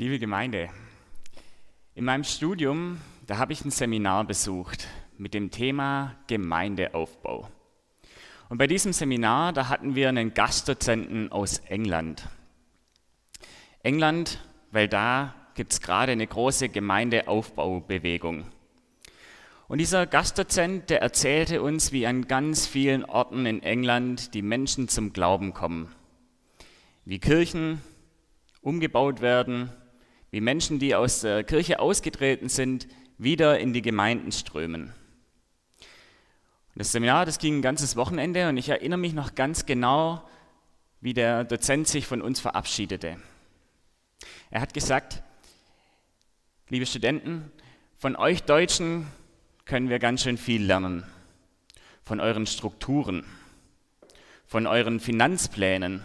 Liebe Gemeinde, in meinem Studium, da habe ich ein Seminar besucht mit dem Thema Gemeindeaufbau. Und bei diesem Seminar, da hatten wir einen Gastdozenten aus England. England, weil da gibt es gerade eine große Gemeindeaufbaubewegung. Und dieser Gastdozent, der erzählte uns, wie an ganz vielen Orten in England die Menschen zum Glauben kommen. Wie Kirchen umgebaut werden, wie Menschen, die aus der Kirche ausgetreten sind, wieder in die Gemeinden strömen. Das Seminar, das ging ein ganzes Wochenende und ich erinnere mich noch ganz genau, wie der Dozent sich von uns verabschiedete. Er hat gesagt, liebe Studenten, von euch Deutschen können wir ganz schön viel lernen. Von euren Strukturen, von euren Finanzplänen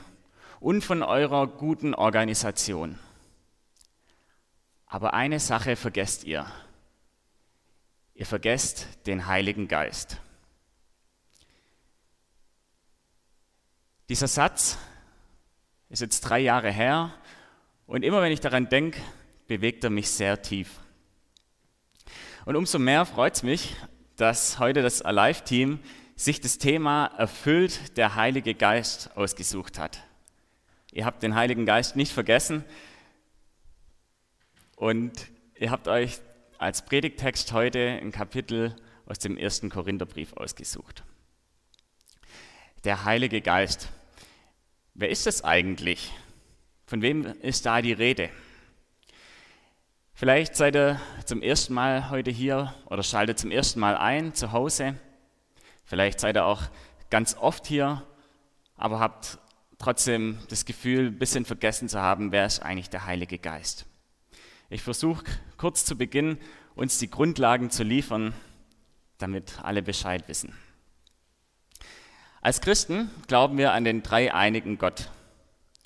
und von eurer guten Organisation. Aber eine Sache vergesst ihr. Ihr vergesst den Heiligen Geist. Dieser Satz ist jetzt drei Jahre her und immer wenn ich daran denke, bewegt er mich sehr tief. Und umso mehr freut es mich, dass heute das Alive-Team sich das Thema Erfüllt der Heilige Geist ausgesucht hat. Ihr habt den Heiligen Geist nicht vergessen und ihr habt euch als Predigtext heute ein Kapitel aus dem ersten Korintherbrief ausgesucht. Der Heilige Geist. Wer ist das eigentlich? Von wem ist da die Rede? Vielleicht seid ihr zum ersten Mal heute hier oder schaltet zum ersten Mal ein zu Hause. Vielleicht seid ihr auch ganz oft hier, aber habt trotzdem das Gefühl, ein bisschen vergessen zu haben, wer ist eigentlich der Heilige Geist. Ich versuche kurz zu Beginn uns die Grundlagen zu liefern, damit alle Bescheid wissen. Als Christen glauben wir an den dreieinigen Gott.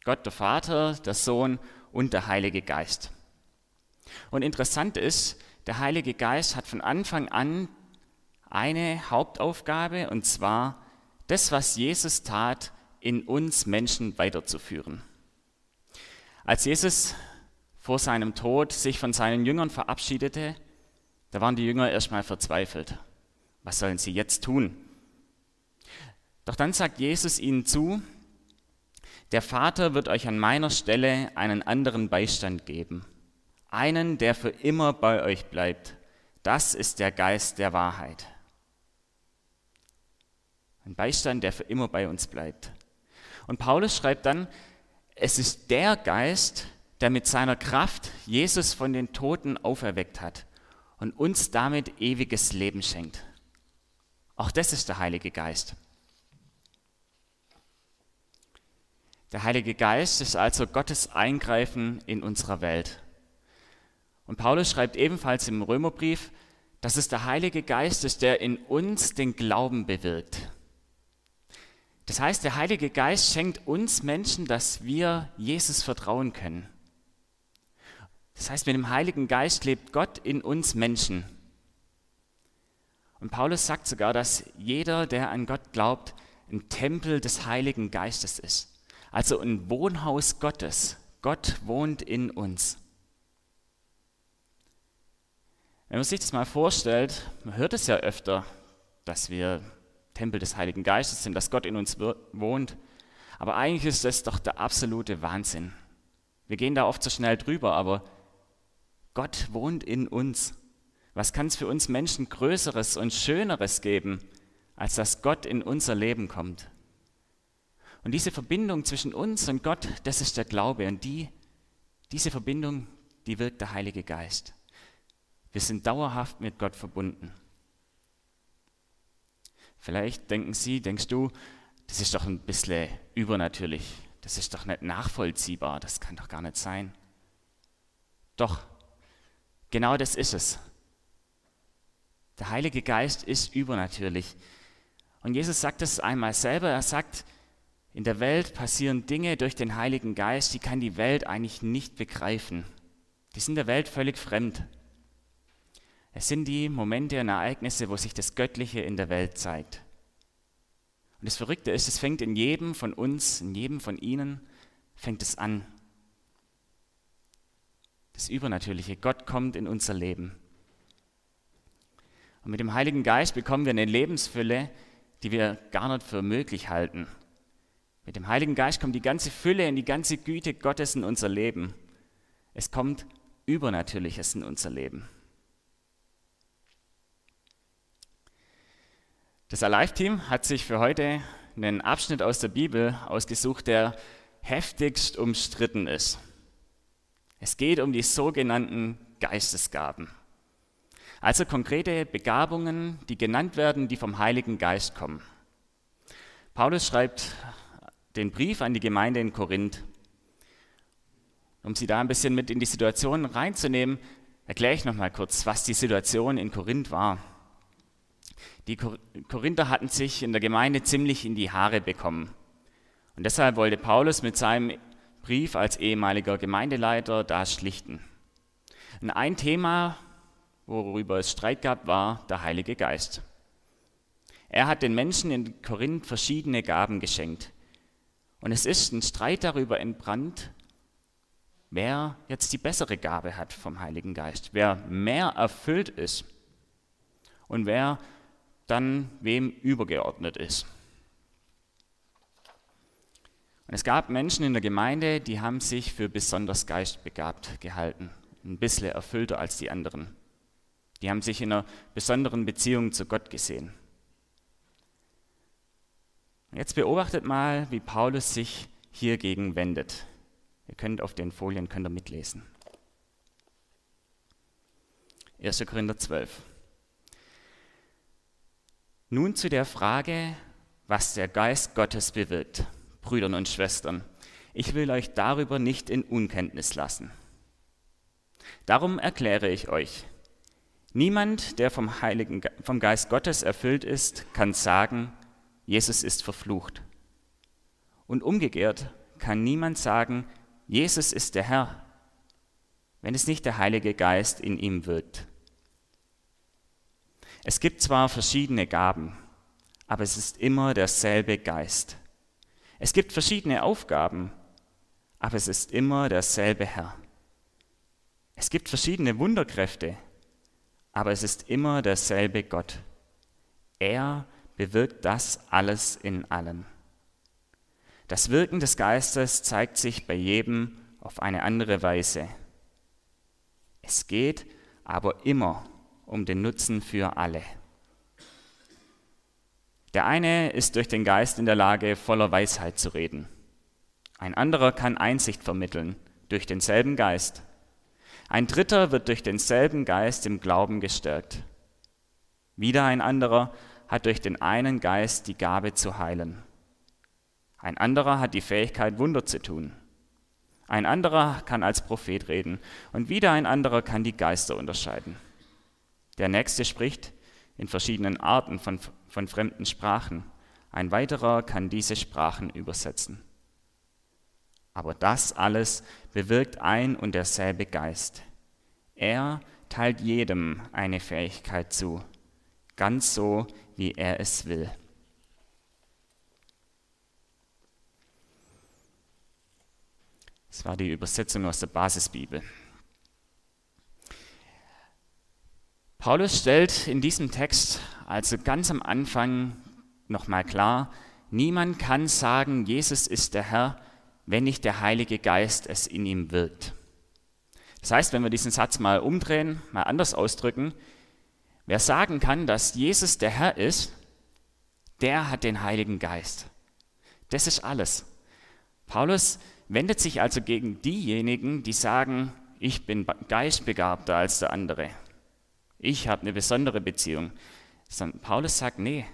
Gott der Vater, der Sohn und der Heilige Geist. Und interessant ist, der Heilige Geist hat von Anfang an eine Hauptaufgabe, und zwar das, was Jesus tat, in uns Menschen weiterzuführen. Als Jesus vor seinem Tod sich von seinen Jüngern verabschiedete, da waren die Jünger erstmal verzweifelt. Was sollen sie jetzt tun? Doch dann sagt Jesus ihnen zu, der Vater wird euch an meiner Stelle einen anderen Beistand geben einen, der für immer bei euch bleibt. Das ist der Geist der Wahrheit. Ein Beistand, der für immer bei uns bleibt. Und Paulus schreibt dann, es ist der Geist, der mit seiner Kraft Jesus von den Toten auferweckt hat und uns damit ewiges Leben schenkt. Auch das ist der Heilige Geist. Der Heilige Geist ist also Gottes Eingreifen in unserer Welt. Und Paulus schreibt ebenfalls im Römerbrief, dass es der Heilige Geist ist, der in uns den Glauben bewirkt. Das heißt, der Heilige Geist schenkt uns Menschen, dass wir Jesus vertrauen können. Das heißt, mit dem Heiligen Geist lebt Gott in uns Menschen. Und Paulus sagt sogar, dass jeder, der an Gott glaubt, ein Tempel des Heiligen Geistes ist. Also ein Wohnhaus Gottes. Gott wohnt in uns. Wenn man sich das mal vorstellt, man hört es ja öfter, dass wir Tempel des Heiligen Geistes sind, dass Gott in uns wohnt. Aber eigentlich ist das doch der absolute Wahnsinn. Wir gehen da oft so schnell drüber, aber Gott wohnt in uns. Was kann es für uns Menschen Größeres und Schöneres geben, als dass Gott in unser Leben kommt? Und diese Verbindung zwischen uns und Gott, das ist der Glaube. Und die, diese Verbindung, die wirkt der Heilige Geist. Wir sind dauerhaft mit Gott verbunden. Vielleicht denken Sie, denkst du, das ist doch ein bisschen übernatürlich. Das ist doch nicht nachvollziehbar. Das kann doch gar nicht sein. Doch, genau das ist es. Der Heilige Geist ist übernatürlich. Und Jesus sagt es einmal selber. Er sagt, in der Welt passieren Dinge durch den Heiligen Geist, die kann die Welt eigentlich nicht begreifen. Die sind der Welt völlig fremd. Es sind die Momente und Ereignisse, wo sich das Göttliche in der Welt zeigt. Und das Verrückte ist, es fängt in jedem von uns, in jedem von Ihnen, fängt es an. Das Übernatürliche. Gott kommt in unser Leben. Und mit dem Heiligen Geist bekommen wir eine Lebensfülle, die wir gar nicht für möglich halten. Mit dem Heiligen Geist kommt die ganze Fülle und die ganze Güte Gottes in unser Leben. Es kommt Übernatürliches in unser Leben. Das Alive-Team hat sich für heute einen Abschnitt aus der Bibel ausgesucht, der heftigst umstritten ist. Es geht um die sogenannten Geistesgaben. Also konkrete Begabungen, die genannt werden, die vom Heiligen Geist kommen. Paulus schreibt den Brief an die Gemeinde in Korinth. Um sie da ein bisschen mit in die Situation reinzunehmen, erkläre ich noch mal kurz, was die Situation in Korinth war. Die Korinther hatten sich in der Gemeinde ziemlich in die Haare bekommen. Und deshalb wollte Paulus mit seinem Brief als ehemaliger Gemeindeleiter da schlichten. Und ein Thema, worüber es Streit gab, war der Heilige Geist. Er hat den Menschen in Korinth verschiedene Gaben geschenkt. Und es ist ein Streit darüber entbrannt, wer jetzt die bessere Gabe hat vom Heiligen Geist, wer mehr erfüllt ist und wer dann wem übergeordnet ist. Und es gab Menschen in der Gemeinde, die haben sich für besonders geistbegabt gehalten, ein bisschen erfüllter als die anderen. Die haben sich in einer besonderen Beziehung zu Gott gesehen. Jetzt beobachtet mal, wie Paulus sich hiergegen wendet. Ihr könnt auf den Folien könnt ihr mitlesen. 1. Korinther 12. Nun zu der Frage, was der Geist Gottes bewirkt. Brüdern und Schwestern, ich will euch darüber nicht in Unkenntnis lassen. Darum erkläre ich euch, niemand, der vom, Heiligen, vom Geist Gottes erfüllt ist, kann sagen, Jesus ist verflucht. Und umgekehrt kann niemand sagen, Jesus ist der Herr, wenn es nicht der Heilige Geist in ihm wirkt. Es gibt zwar verschiedene Gaben, aber es ist immer derselbe Geist. Es gibt verschiedene Aufgaben, aber es ist immer derselbe Herr. Es gibt verschiedene Wunderkräfte, aber es ist immer derselbe Gott. Er bewirkt das alles in allen. Das Wirken des Geistes zeigt sich bei jedem auf eine andere Weise. Es geht aber immer um den Nutzen für alle. Der eine ist durch den Geist in der Lage, voller Weisheit zu reden. Ein anderer kann Einsicht vermitteln durch denselben Geist. Ein dritter wird durch denselben Geist im Glauben gestärkt. Wieder ein anderer hat durch den einen Geist die Gabe zu heilen. Ein anderer hat die Fähigkeit, Wunder zu tun. Ein anderer kann als Prophet reden und wieder ein anderer kann die Geister unterscheiden. Der nächste spricht in verschiedenen Arten von, von fremden Sprachen. Ein weiterer kann diese Sprachen übersetzen. Aber das alles bewirkt ein und derselbe Geist. Er teilt jedem eine Fähigkeit zu, ganz so, wie er es will. Das war die Übersetzung aus der Basisbibel. Paulus stellt in diesem Text also ganz am Anfang nochmal klar, niemand kann sagen, Jesus ist der Herr, wenn nicht der Heilige Geist es in ihm wirkt. Das heißt, wenn wir diesen Satz mal umdrehen, mal anders ausdrücken, wer sagen kann, dass Jesus der Herr ist, der hat den Heiligen Geist. Das ist alles. Paulus wendet sich also gegen diejenigen, die sagen, ich bin geistbegabter als der andere ich habe eine besondere Beziehung. Sondern Paulus sagt, nee,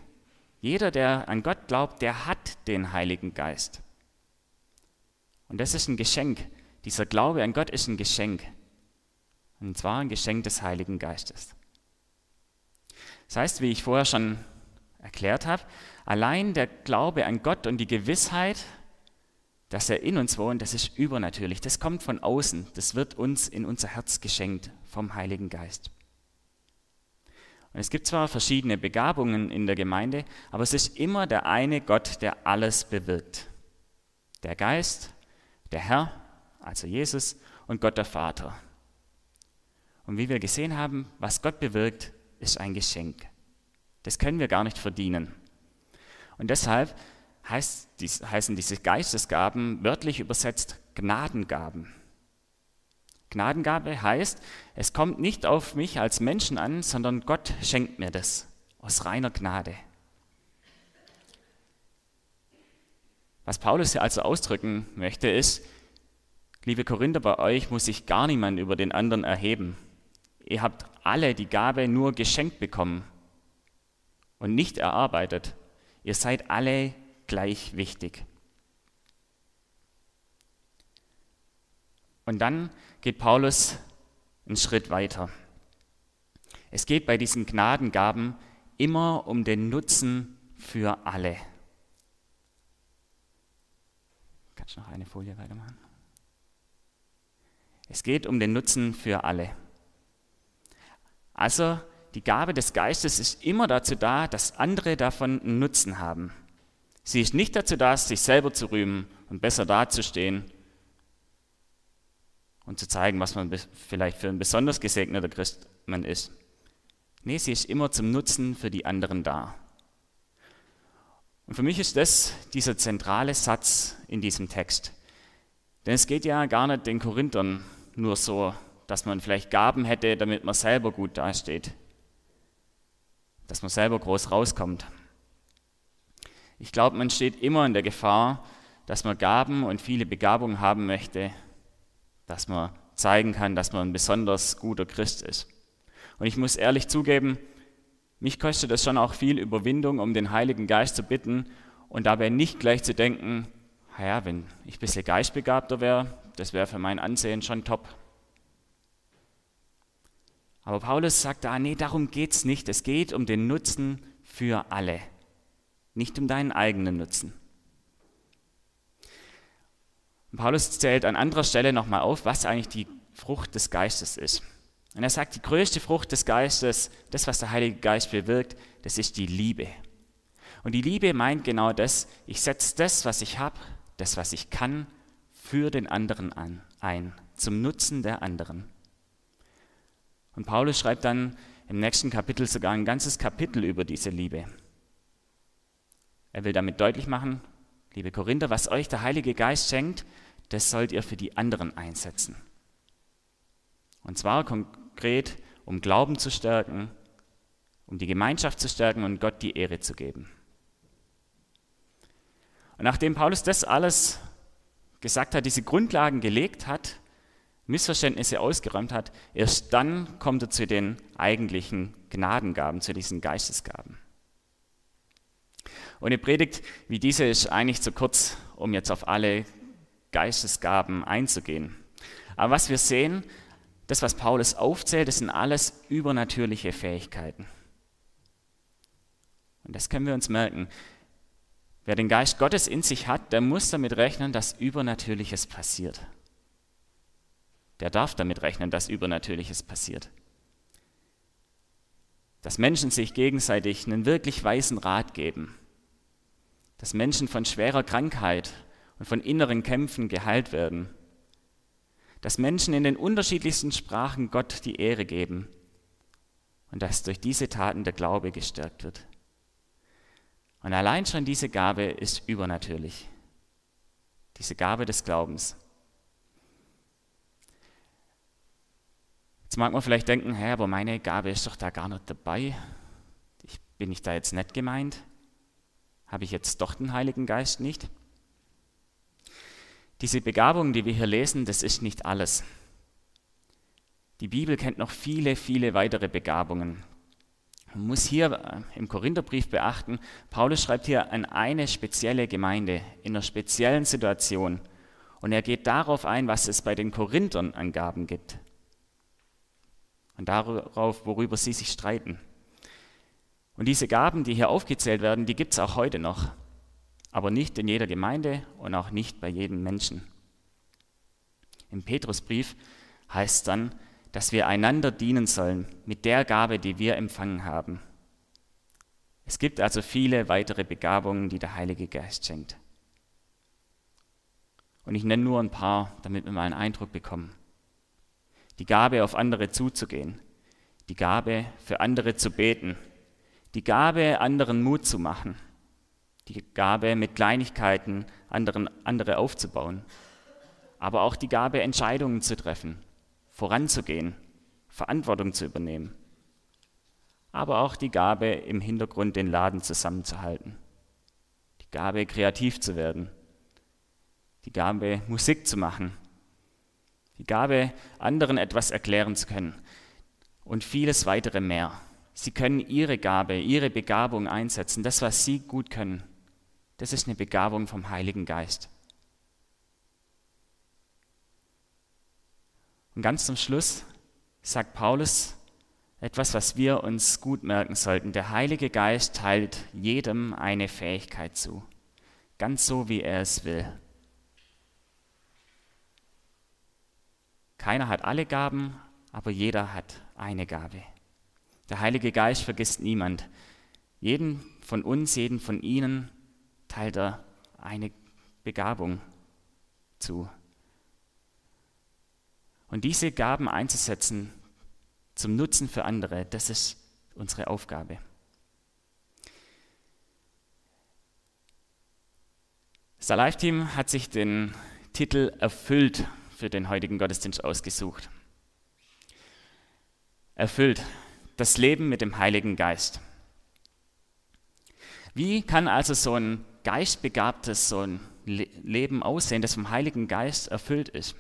jeder, der an Gott glaubt, der hat den Heiligen Geist. Und das ist ein Geschenk. Dieser Glaube an Gott ist ein Geschenk. Und zwar ein Geschenk des Heiligen Geistes. Das heißt, wie ich vorher schon erklärt habe, allein der Glaube an Gott und die Gewissheit, dass er in uns wohnt, das ist übernatürlich. Das kommt von außen. Das wird uns in unser Herz geschenkt vom Heiligen Geist. Und es gibt zwar verschiedene Begabungen in der Gemeinde, aber es ist immer der eine Gott, der alles bewirkt. Der Geist, der Herr, also Jesus und Gott der Vater. Und wie wir gesehen haben, was Gott bewirkt, ist ein Geschenk. Das können wir gar nicht verdienen. Und deshalb heißt, heißen diese Geistesgaben wörtlich übersetzt Gnadengaben. Gnadengabe heißt, es kommt nicht auf mich als Menschen an, sondern Gott schenkt mir das aus reiner Gnade. Was Paulus hier also ausdrücken möchte, ist, liebe Korinther, bei euch muss sich gar niemand über den anderen erheben. Ihr habt alle die Gabe nur geschenkt bekommen und nicht erarbeitet. Ihr seid alle gleich wichtig. Und dann geht Paulus einen Schritt weiter. Es geht bei diesen Gnadengaben immer um den Nutzen für alle. Kannst du noch eine Folie weitermachen? Es geht um den Nutzen für alle. Also die Gabe des Geistes ist immer dazu da, dass andere davon einen Nutzen haben. Sie ist nicht dazu da, sich selber zu rühmen und besser dazustehen und zu zeigen, was man vielleicht für ein besonders gesegneter Christ man ist. Nee, sie ist immer zum Nutzen für die anderen da. Und für mich ist das dieser zentrale Satz in diesem Text. Denn es geht ja gar nicht den Korinthern nur so, dass man vielleicht Gaben hätte, damit man selber gut dasteht, dass man selber groß rauskommt. Ich glaube, man steht immer in der Gefahr, dass man Gaben und viele Begabungen haben möchte, dass man zeigen kann, dass man ein besonders guter Christ ist. Und ich muss ehrlich zugeben, mich kostet es schon auch viel Überwindung, um den Heiligen Geist zu bitten und dabei nicht gleich zu denken, naja, wenn ich ein bisschen geistbegabter wäre, das wäre für mein Ansehen schon top. Aber Paulus sagt da, nee, darum geht es nicht. Es geht um den Nutzen für alle nicht um deinen eigenen Nutzen. Und Paulus zählt an anderer Stelle nochmal auf, was eigentlich die Frucht des Geistes ist. Und er sagt, die größte Frucht des Geistes, das, was der Heilige Geist bewirkt, das ist die Liebe. Und die Liebe meint genau das, ich setze das, was ich habe, das, was ich kann, für den anderen an, ein, zum Nutzen der anderen. Und Paulus schreibt dann im nächsten Kapitel sogar ein ganzes Kapitel über diese Liebe. Er will damit deutlich machen, liebe Korinther, was euch der Heilige Geist schenkt, das sollt ihr für die anderen einsetzen. Und zwar konkret, um Glauben zu stärken, um die Gemeinschaft zu stärken und Gott die Ehre zu geben. Und nachdem Paulus das alles gesagt hat, diese Grundlagen gelegt hat, Missverständnisse ausgeräumt hat, erst dann kommt er zu den eigentlichen Gnadengaben, zu diesen Geistesgaben. Und eine Predigt wie diese ist eigentlich zu kurz, um jetzt auf alle Geistesgaben einzugehen. Aber was wir sehen, das, was Paulus aufzählt, das sind alles übernatürliche Fähigkeiten. Und das können wir uns merken. Wer den Geist Gottes in sich hat, der muss damit rechnen, dass Übernatürliches passiert. Der darf damit rechnen, dass Übernatürliches passiert. Dass Menschen sich gegenseitig einen wirklich weisen Rat geben dass Menschen von schwerer Krankheit und von inneren Kämpfen geheilt werden, dass Menschen in den unterschiedlichsten Sprachen Gott die Ehre geben und dass durch diese Taten der Glaube gestärkt wird. Und allein schon diese Gabe ist übernatürlich, diese Gabe des Glaubens. Jetzt mag man vielleicht denken, hä, aber meine Gabe ist doch da gar nicht dabei. Ich, bin ich da jetzt nicht gemeint? Habe ich jetzt doch den Heiligen Geist nicht? Diese Begabung, die wir hier lesen, das ist nicht alles. Die Bibel kennt noch viele, viele weitere Begabungen. Man muss hier äh, im Korintherbrief beachten, Paulus schreibt hier an eine spezielle Gemeinde in einer speziellen Situation. Und er geht darauf ein, was es bei den Korinthern an Gaben gibt. Und darauf, worüber sie sich streiten. Und diese Gaben, die hier aufgezählt werden, die gibt es auch heute noch, aber nicht in jeder Gemeinde und auch nicht bei jedem Menschen. Im Petrusbrief heißt dann, dass wir einander dienen sollen mit der Gabe, die wir empfangen haben. Es gibt also viele weitere Begabungen, die der Heilige Geist schenkt. Und ich nenne nur ein paar, damit wir mal einen Eindruck bekommen. die Gabe, auf andere zuzugehen, die Gabe, für andere zu beten, die Gabe, anderen Mut zu machen, die Gabe, mit Kleinigkeiten anderen, andere aufzubauen, aber auch die Gabe, Entscheidungen zu treffen, voranzugehen, Verantwortung zu übernehmen, aber auch die Gabe, im Hintergrund den Laden zusammenzuhalten, die Gabe, kreativ zu werden, die Gabe, Musik zu machen, die Gabe, anderen etwas erklären zu können. Und vieles weitere mehr. Sie können ihre Gabe, ihre Begabung einsetzen, das, was sie gut können. Das ist eine Begabung vom Heiligen Geist. Und ganz zum Schluss sagt Paulus etwas, was wir uns gut merken sollten. Der Heilige Geist teilt jedem eine Fähigkeit zu, ganz so, wie er es will. Keiner hat alle Gaben, aber jeder hat eine Gabe. Der Heilige Geist vergisst niemand. Jeden von uns, jeden von Ihnen teilt er eine Begabung zu. Und diese Gaben einzusetzen zum Nutzen für andere, das ist unsere Aufgabe. Das Live-Team hat sich den Titel Erfüllt für den heutigen Gottesdienst ausgesucht. Erfüllt das Leben mit dem Heiligen Geist. Wie kann also so ein geistbegabtes, so ein Leben aussehen, das vom Heiligen Geist erfüllt ist?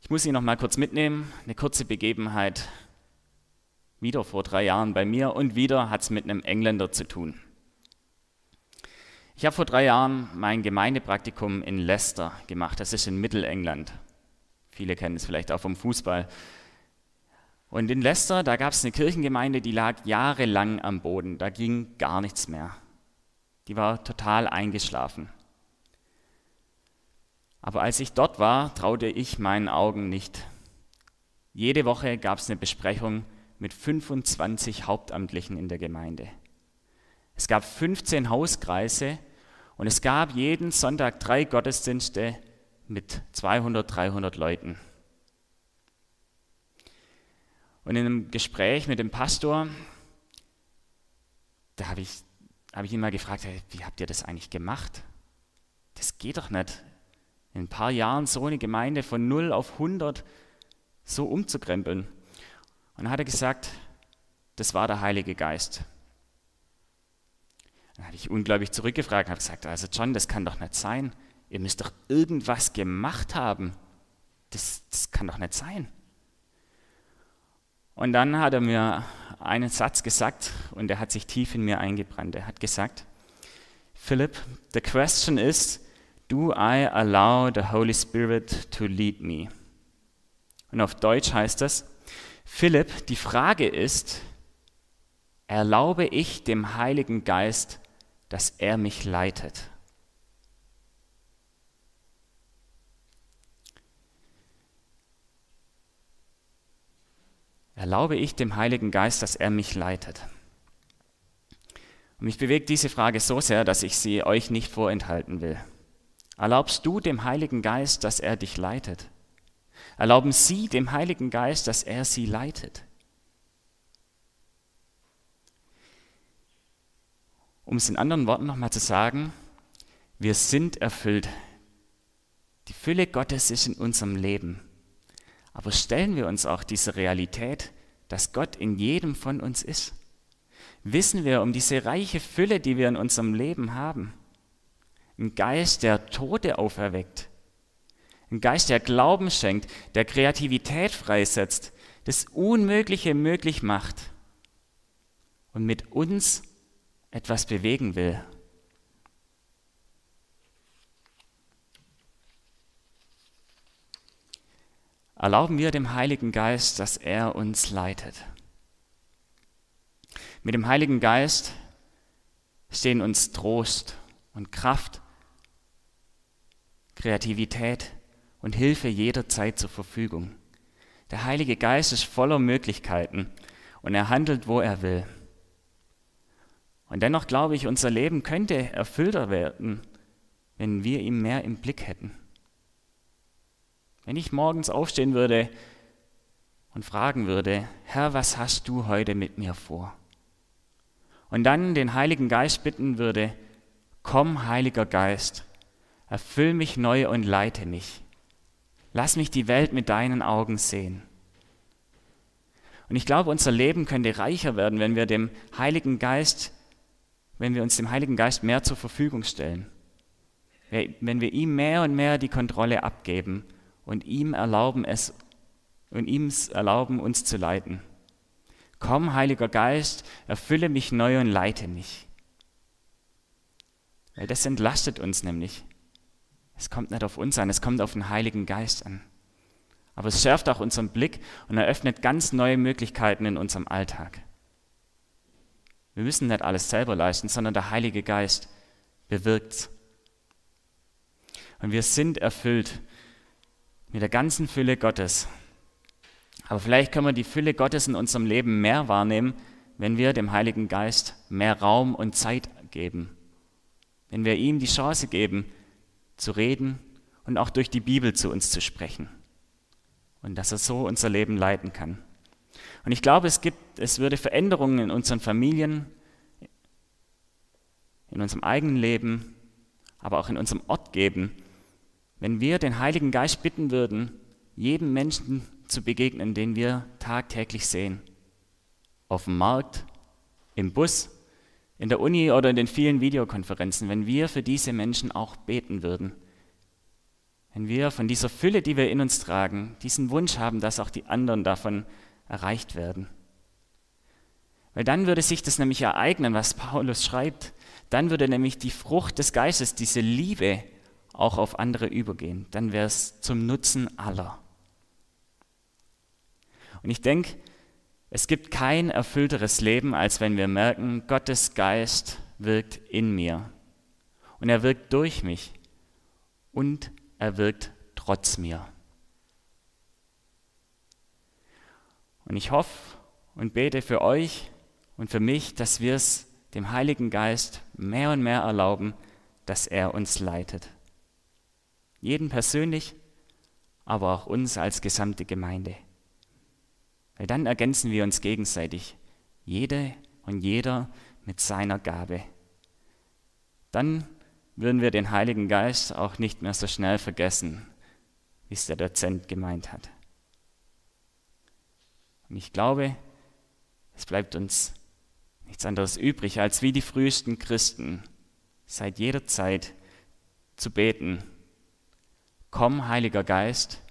Ich muss Sie noch mal kurz mitnehmen, eine kurze Begebenheit. Wieder vor drei Jahren bei mir und wieder hat es mit einem Engländer zu tun. Ich habe vor drei Jahren mein Gemeindepraktikum in Leicester gemacht. Das ist in Mittelengland. Viele kennen es vielleicht auch vom Fußball. Und in Leicester, da gab es eine Kirchengemeinde, die lag jahrelang am Boden. Da ging gar nichts mehr. Die war total eingeschlafen. Aber als ich dort war, traute ich meinen Augen nicht. Jede Woche gab es eine Besprechung mit 25 Hauptamtlichen in der Gemeinde. Es gab 15 Hauskreise und es gab jeden Sonntag drei Gottesdienste mit 200, 300 Leuten. Und in einem Gespräch mit dem Pastor, da habe ich, hab ich ihn mal gefragt, hey, wie habt ihr das eigentlich gemacht? Das geht doch nicht. In ein paar Jahren so eine Gemeinde von 0 auf 100 so umzukrempeln. Und dann hat er gesagt, das war der Heilige Geist. Dann habe ich unglaublich zurückgefragt und habe gesagt, also John, das kann doch nicht sein. Ihr müsst doch irgendwas gemacht haben. Das, das kann doch nicht sein. Und dann hat er mir einen Satz gesagt und der hat sich tief in mir eingebrannt. Er hat gesagt, Philip, the question is, do I allow the Holy Spirit to lead me? Und auf Deutsch heißt das, Philipp, die Frage ist, erlaube ich dem Heiligen Geist dass er mich leitet. Erlaube ich dem Heiligen Geist, dass er mich leitet? Und mich bewegt diese Frage so sehr, dass ich sie euch nicht vorenthalten will. Erlaubst du dem Heiligen Geist, dass er dich leitet? Erlauben Sie dem Heiligen Geist, dass er sie leitet? Um es in anderen Worten nochmal zu sagen, wir sind erfüllt. Die Fülle Gottes ist in unserem Leben. Aber stellen wir uns auch diese Realität, dass Gott in jedem von uns ist? Wissen wir um diese reiche Fülle, die wir in unserem Leben haben? Ein Geist, der Tote auferweckt. Ein Geist, der Glauben schenkt, der Kreativität freisetzt, das Unmögliche möglich macht und mit uns etwas bewegen will. Erlauben wir dem Heiligen Geist, dass er uns leitet. Mit dem Heiligen Geist stehen uns Trost und Kraft, Kreativität und Hilfe jederzeit zur Verfügung. Der Heilige Geist ist voller Möglichkeiten und er handelt, wo er will. Und dennoch glaube ich, unser Leben könnte erfüllter werden, wenn wir ihn mehr im Blick hätten. Wenn ich morgens aufstehen würde und fragen würde, Herr, was hast du heute mit mir vor? Und dann den Heiligen Geist bitten würde, komm, Heiliger Geist, erfüll mich neu und leite mich. Lass mich die Welt mit deinen Augen sehen. Und ich glaube, unser Leben könnte reicher werden, wenn wir dem Heiligen Geist, wenn wir uns dem Heiligen Geist mehr zur Verfügung stellen. Wenn wir ihm mehr und mehr die Kontrolle abgeben und ihm erlauben es und ihm erlauben, uns zu leiten. Komm, Heiliger Geist, erfülle mich neu und leite mich. Weil das entlastet uns nämlich. Es kommt nicht auf uns an, es kommt auf den Heiligen Geist an. Aber es schärft auch unseren Blick und eröffnet ganz neue Möglichkeiten in unserem Alltag. Wir müssen nicht alles selber leisten, sondern der Heilige Geist bewirkt es. Und wir sind erfüllt mit der ganzen Fülle Gottes. Aber vielleicht können wir die Fülle Gottes in unserem Leben mehr wahrnehmen, wenn wir dem Heiligen Geist mehr Raum und Zeit geben. Wenn wir ihm die Chance geben, zu reden und auch durch die Bibel zu uns zu sprechen. Und dass er so unser Leben leiten kann. Und ich glaube, es, gibt, es würde Veränderungen in unseren Familien, in unserem eigenen Leben, aber auch in unserem Ort geben, wenn wir den Heiligen Geist bitten würden, jedem Menschen zu begegnen, den wir tagtäglich sehen. Auf dem Markt, im Bus, in der Uni oder in den vielen Videokonferenzen, wenn wir für diese Menschen auch beten würden. Wenn wir von dieser Fülle, die wir in uns tragen, diesen Wunsch haben, dass auch die anderen davon erreicht werden. Weil dann würde sich das nämlich ereignen, was Paulus schreibt. Dann würde nämlich die Frucht des Geistes, diese Liebe, auch auf andere übergehen. Dann wäre es zum Nutzen aller. Und ich denke, es gibt kein erfüllteres Leben, als wenn wir merken, Gottes Geist wirkt in mir. Und er wirkt durch mich. Und er wirkt trotz mir. Und ich hoffe und bete für euch und für mich, dass wir es dem Heiligen Geist mehr und mehr erlauben, dass er uns leitet. Jeden persönlich, aber auch uns als gesamte Gemeinde. Weil dann ergänzen wir uns gegenseitig, jede und jeder mit seiner Gabe. Dann würden wir den Heiligen Geist auch nicht mehr so schnell vergessen, wie es der Dozent gemeint hat. Und ich glaube, es bleibt uns nichts anderes übrig, als wie die frühesten Christen seit jeder Zeit zu beten. Komm, Heiliger Geist,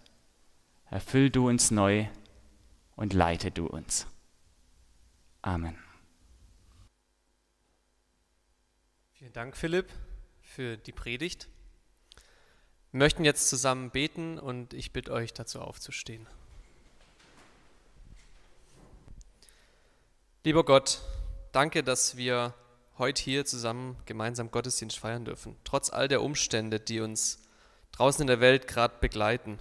erfüll du uns neu und leite du uns. Amen. Vielen Dank, Philipp, für die Predigt. Wir möchten jetzt zusammen beten und ich bitte euch dazu aufzustehen. Lieber Gott, danke, dass wir heute hier zusammen gemeinsam Gottesdienst feiern dürfen, trotz all der Umstände, die uns draußen in der Welt gerade begleiten.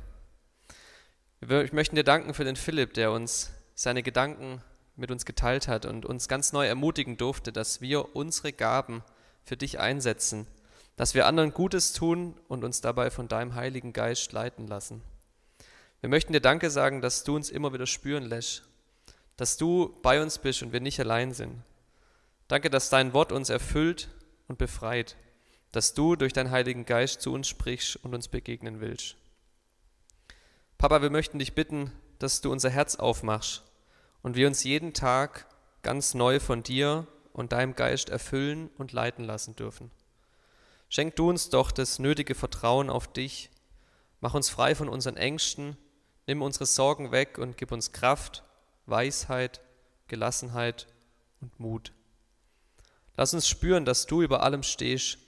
Wir möchten dir danken für den Philipp, der uns seine Gedanken mit uns geteilt hat und uns ganz neu ermutigen durfte, dass wir unsere Gaben für dich einsetzen, dass wir anderen Gutes tun und uns dabei von deinem Heiligen Geist leiten lassen. Wir möchten dir Danke sagen, dass du uns immer wieder spüren lässt, dass du bei uns bist und wir nicht allein sind. Danke, dass dein Wort uns erfüllt und befreit, dass du durch deinen Heiligen Geist zu uns sprichst und uns begegnen willst. Papa, wir möchten dich bitten, dass du unser Herz aufmachst und wir uns jeden Tag ganz neu von dir und deinem Geist erfüllen und leiten lassen dürfen. Schenk du uns doch das nötige Vertrauen auf dich, mach uns frei von unseren Ängsten, nimm unsere Sorgen weg und gib uns Kraft, Weisheit, Gelassenheit und Mut. Lass uns spüren, dass du über allem stehst,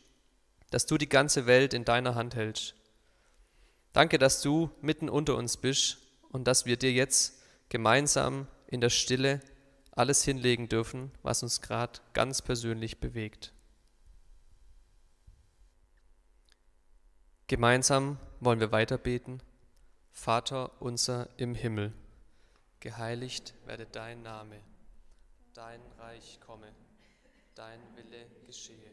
dass du die ganze Welt in deiner Hand hältst Danke, dass du mitten unter uns bist und dass wir dir jetzt gemeinsam in der Stille alles hinlegen dürfen, was uns gerade ganz persönlich bewegt. Gemeinsam wollen wir weiter beten. Vater unser im Himmel, geheiligt werde dein Name, dein Reich komme, dein Wille geschehe,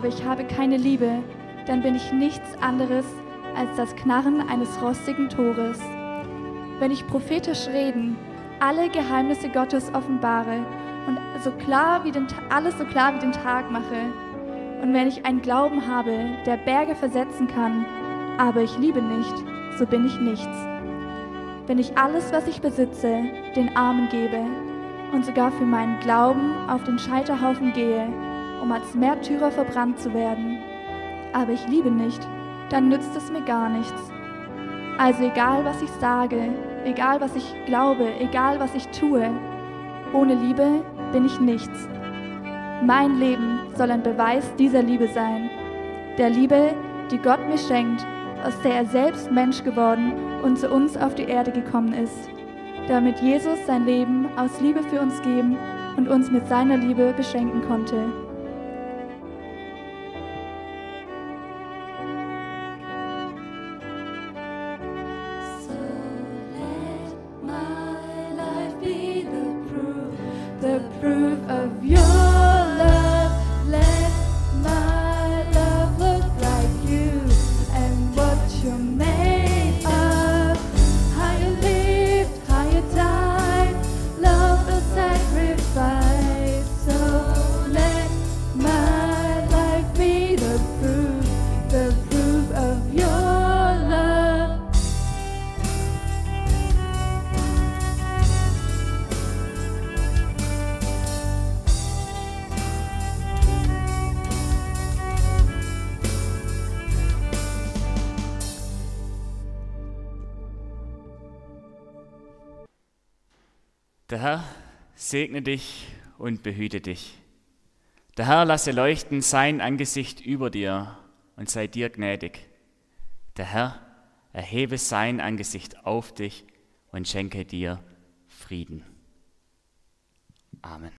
Aber ich habe keine Liebe, dann bin ich nichts anderes als das Knarren eines rostigen Tores. Wenn ich prophetisch reden, alle Geheimnisse Gottes offenbare und so klar wie den, alles so klar wie den Tag mache, und wenn ich einen Glauben habe, der Berge versetzen kann, aber ich liebe nicht, so bin ich nichts. Wenn ich alles, was ich besitze, den Armen gebe und sogar für meinen Glauben auf den Scheiterhaufen gehe, um als Märtyrer verbrannt zu werden. Aber ich liebe nicht, dann nützt es mir gar nichts. Also egal, was ich sage, egal, was ich glaube, egal, was ich tue, ohne Liebe bin ich nichts. Mein Leben soll ein Beweis dieser Liebe sein. Der Liebe, die Gott mir schenkt, aus der er selbst Mensch geworden und zu uns auf die Erde gekommen ist, damit Jesus sein Leben aus Liebe für uns geben und uns mit seiner Liebe beschenken konnte. Segne dich und behüte dich. Der Herr lasse leuchten sein Angesicht über dir und sei dir gnädig. Der Herr erhebe sein Angesicht auf dich und schenke dir Frieden. Amen.